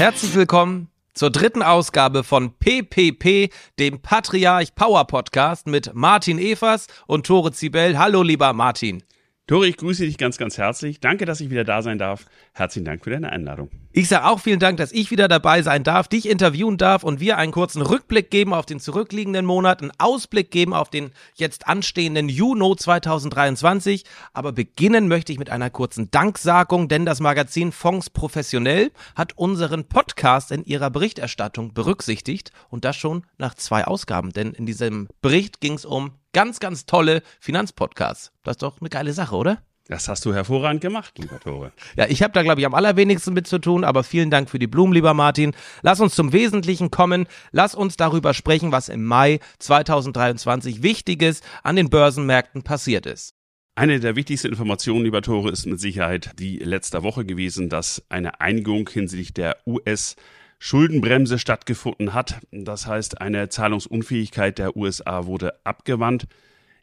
Herzlich willkommen zur dritten Ausgabe von PPP, dem Patriarch Power Podcast mit Martin Evers und Tore Zibel. Hallo, lieber Martin. Tore, ich grüße dich ganz, ganz herzlich. Danke, dass ich wieder da sein darf. Herzlichen Dank für deine Einladung. Ich sage auch vielen Dank, dass ich wieder dabei sein darf, dich interviewen darf und wir einen kurzen Rückblick geben auf den zurückliegenden Monat, einen Ausblick geben auf den jetzt anstehenden Juni 2023. Aber beginnen möchte ich mit einer kurzen Danksagung, denn das Magazin Fonds Professionell hat unseren Podcast in ihrer Berichterstattung berücksichtigt und das schon nach zwei Ausgaben. Denn in diesem Bericht ging es um ganz, ganz tolle Finanzpodcasts. Das ist doch eine geile Sache, oder? Das hast du hervorragend gemacht, lieber Tore. Ja, ich habe da, glaube ich, am allerwenigsten mit zu tun, aber vielen Dank für die Blumen, lieber Martin. Lass uns zum Wesentlichen kommen. Lass uns darüber sprechen, was im Mai 2023 Wichtiges an den Börsenmärkten passiert ist. Eine der wichtigsten Informationen, lieber Tore, ist mit Sicherheit die letzte Woche gewesen, dass eine Einigung hinsichtlich der US- Schuldenbremse stattgefunden hat. Das heißt, eine Zahlungsunfähigkeit der USA wurde abgewandt.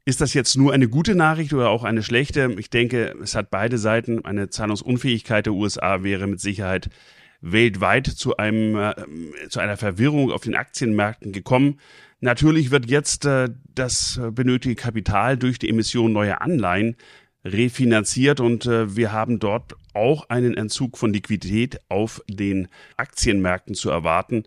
Ist das jetzt nur eine gute Nachricht oder auch eine schlechte? Ich denke, es hat beide Seiten. Eine Zahlungsunfähigkeit der USA wäre mit Sicherheit weltweit zu einem äh, zu einer Verwirrung auf den Aktienmärkten gekommen. Natürlich wird jetzt äh, das benötigte Kapital durch die Emission neuer Anleihen refinanziert und äh, wir haben dort auch einen Entzug von Liquidität auf den Aktienmärkten zu erwarten.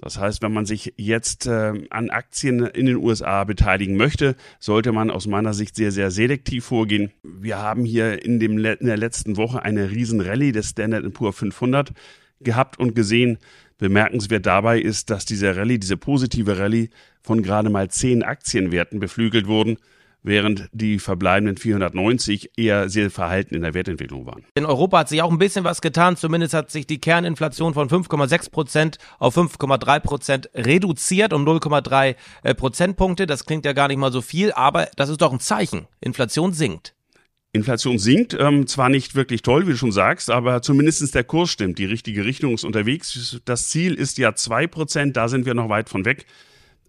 Das heißt, wenn man sich jetzt äh, an Aktien in den USA beteiligen möchte, sollte man aus meiner Sicht sehr, sehr selektiv vorgehen. Wir haben hier in, dem, in der letzten Woche eine riesen Rallye des Standard Poor 500 gehabt und gesehen. Bemerkenswert dabei ist, dass diese Rallye, diese positive Rallye von gerade mal zehn Aktienwerten beflügelt wurden während die verbleibenden 490 eher sehr verhalten in der Wertentwicklung waren. In Europa hat sich auch ein bisschen was getan. Zumindest hat sich die Kerninflation von 5,6 Prozent auf 5,3 Prozent reduziert um 0,3 äh, Prozentpunkte. Das klingt ja gar nicht mal so viel, aber das ist doch ein Zeichen. Inflation sinkt. Inflation sinkt, ähm, zwar nicht wirklich toll, wie du schon sagst, aber zumindestens der Kurs stimmt. Die richtige Richtung ist unterwegs. Das Ziel ist ja zwei Prozent, da sind wir noch weit von weg.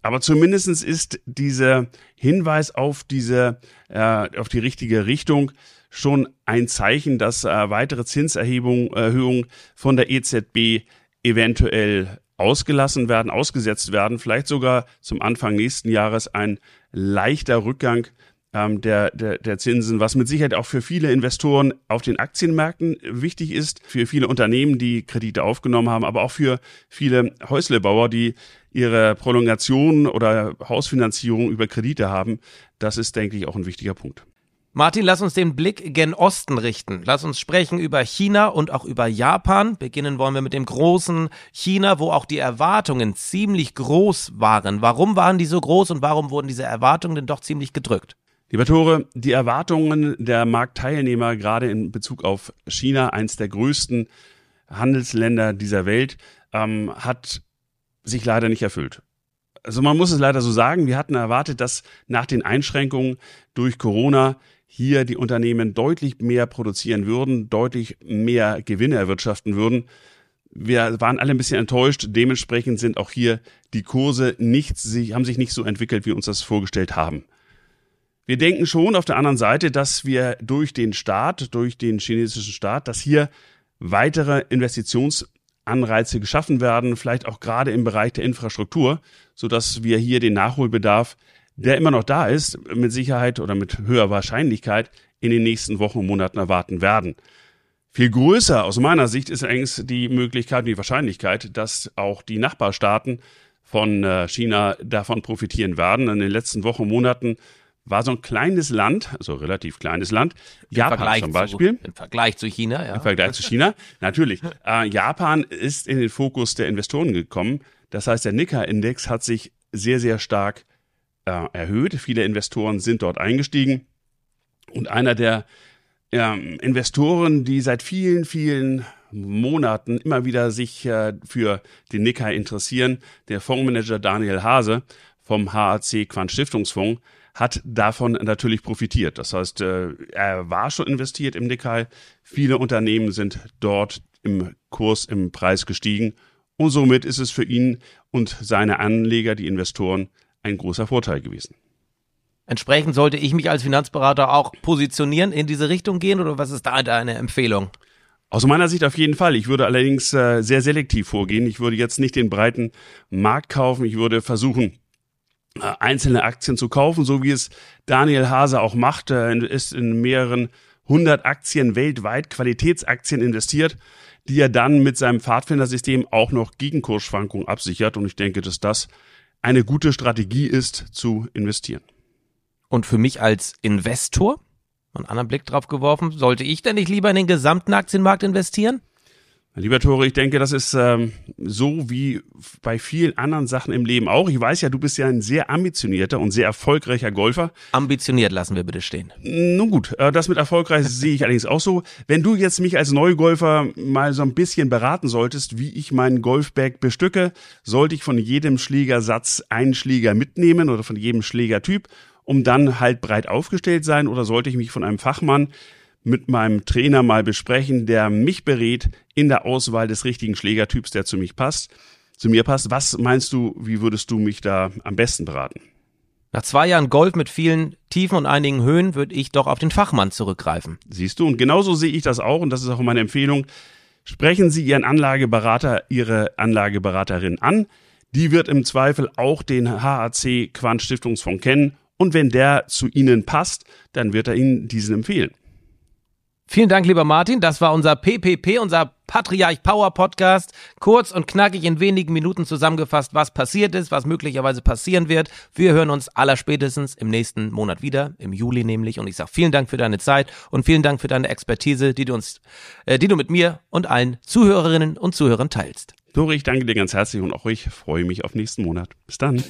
Aber zumindestens ist dieser Hinweis auf diese, äh, auf die richtige Richtung schon ein Zeichen, dass äh, weitere Zinserhebungen, von der EZB eventuell ausgelassen werden, ausgesetzt werden, vielleicht sogar zum Anfang nächsten Jahres ein leichter Rückgang ähm, der, der, der Zinsen, was mit Sicherheit auch für viele Investoren auf den Aktienmärkten wichtig ist, für viele Unternehmen, die Kredite aufgenommen haben, aber auch für viele Häuslebauer, die ihre Prolongation oder Hausfinanzierung über Kredite haben. Das ist, denke ich, auch ein wichtiger Punkt. Martin, lass uns den Blick gen Osten richten. Lass uns sprechen über China und auch über Japan. Beginnen wollen wir mit dem großen China, wo auch die Erwartungen ziemlich groß waren. Warum waren die so groß und warum wurden diese Erwartungen denn doch ziemlich gedrückt? Lieber Tore, die Erwartungen der Marktteilnehmer gerade in Bezug auf China, eins der größten Handelsländer dieser Welt, ähm, hat sich leider nicht erfüllt. Also man muss es leider so sagen, wir hatten erwartet, dass nach den Einschränkungen durch Corona hier die Unternehmen deutlich mehr produzieren würden, deutlich mehr Gewinne erwirtschaften würden. Wir waren alle ein bisschen enttäuscht. Dementsprechend sind auch hier die Kurse nicht, haben sich nicht so entwickelt, wie wir uns das vorgestellt haben. Wir denken schon auf der anderen Seite, dass wir durch den Staat, durch den chinesischen Staat, dass hier weitere Investitions Anreize geschaffen werden, vielleicht auch gerade im Bereich der Infrastruktur, so dass wir hier den Nachholbedarf, der immer noch da ist, mit Sicherheit oder mit höherer Wahrscheinlichkeit in den nächsten Wochen und Monaten erwarten werden. Viel größer aus meiner Sicht ist allerdings die Möglichkeit, die Wahrscheinlichkeit, dass auch die Nachbarstaaten von äh, China davon profitieren werden. In den letzten Wochen und Monaten war so ein kleines Land, also relativ kleines Land, Im Japan Vergleich zum Beispiel. Zu, Im Vergleich zu China, ja. Im Vergleich zu China, natürlich. Äh, Japan ist in den Fokus der Investoren gekommen. Das heißt, der Nikkei-Index hat sich sehr, sehr stark äh, erhöht. Viele Investoren sind dort eingestiegen. Und einer der äh, Investoren, die seit vielen, vielen Monaten immer wieder sich äh, für den Nikkei interessieren, der Fondsmanager Daniel Hase vom HAC Quant Stiftungsfonds, hat davon natürlich profitiert. Das heißt, äh, er war schon investiert im Nikkei. Viele Unternehmen sind dort im Kurs, im Preis gestiegen. Und somit ist es für ihn und seine Anleger, die Investoren, ein großer Vorteil gewesen. Entsprechend sollte ich mich als Finanzberater auch positionieren, in diese Richtung gehen oder was ist da deine Empfehlung? Aus meiner Sicht auf jeden Fall. Ich würde allerdings äh, sehr selektiv vorgehen. Ich würde jetzt nicht den breiten Markt kaufen. Ich würde versuchen, einzelne Aktien zu kaufen, so wie es Daniel Hase auch macht. Er ist in mehreren hundert Aktien weltweit, Qualitätsaktien investiert, die er dann mit seinem Pfadfindersystem auch noch gegen Kursschwankungen absichert. Und ich denke, dass das eine gute Strategie ist, zu investieren. Und für mich als Investor, einen anderen Blick drauf geworfen, sollte ich denn nicht lieber in den gesamten Aktienmarkt investieren? Lieber Tore, ich denke, das ist ähm, so wie bei vielen anderen Sachen im Leben auch. Ich weiß ja, du bist ja ein sehr ambitionierter und sehr erfolgreicher Golfer. Ambitioniert lassen wir bitte stehen. Nun gut, äh, das mit erfolgreich sehe ich allerdings auch so. Wenn du jetzt mich als Neugolfer mal so ein bisschen beraten solltest, wie ich meinen Golfbag bestücke, sollte ich von jedem Schlägersatz einen Schläger mitnehmen oder von jedem Schlägertyp, um dann halt breit aufgestellt sein oder sollte ich mich von einem Fachmann mit meinem Trainer mal besprechen, der mich berät in der Auswahl des richtigen Schlägertyps, der zu mich passt, zu mir passt. Was meinst du, wie würdest du mich da am besten beraten? Nach zwei Jahren Golf mit vielen Tiefen und einigen Höhen würde ich doch auf den Fachmann zurückgreifen. Siehst du, und genauso sehe ich das auch, und das ist auch meine Empfehlung. Sprechen Sie Ihren Anlageberater, Ihre Anlageberaterin an. Die wird im Zweifel auch den HAC Quant Stiftungsfonds kennen. Und wenn der zu Ihnen passt, dann wird er Ihnen diesen empfehlen. Vielen Dank, lieber Martin. Das war unser PPP, unser Patriarch Power Podcast. Kurz und knackig in wenigen Minuten zusammengefasst, was passiert ist, was möglicherweise passieren wird. Wir hören uns allerspätestens im nächsten Monat wieder, im Juli nämlich. Und ich sage vielen Dank für deine Zeit und vielen Dank für deine Expertise, die du uns, äh, die du mit mir und allen Zuhörerinnen und Zuhörern teilst. Dori, ich danke dir ganz herzlich und auch ich freue mich auf nächsten Monat. Bis dann.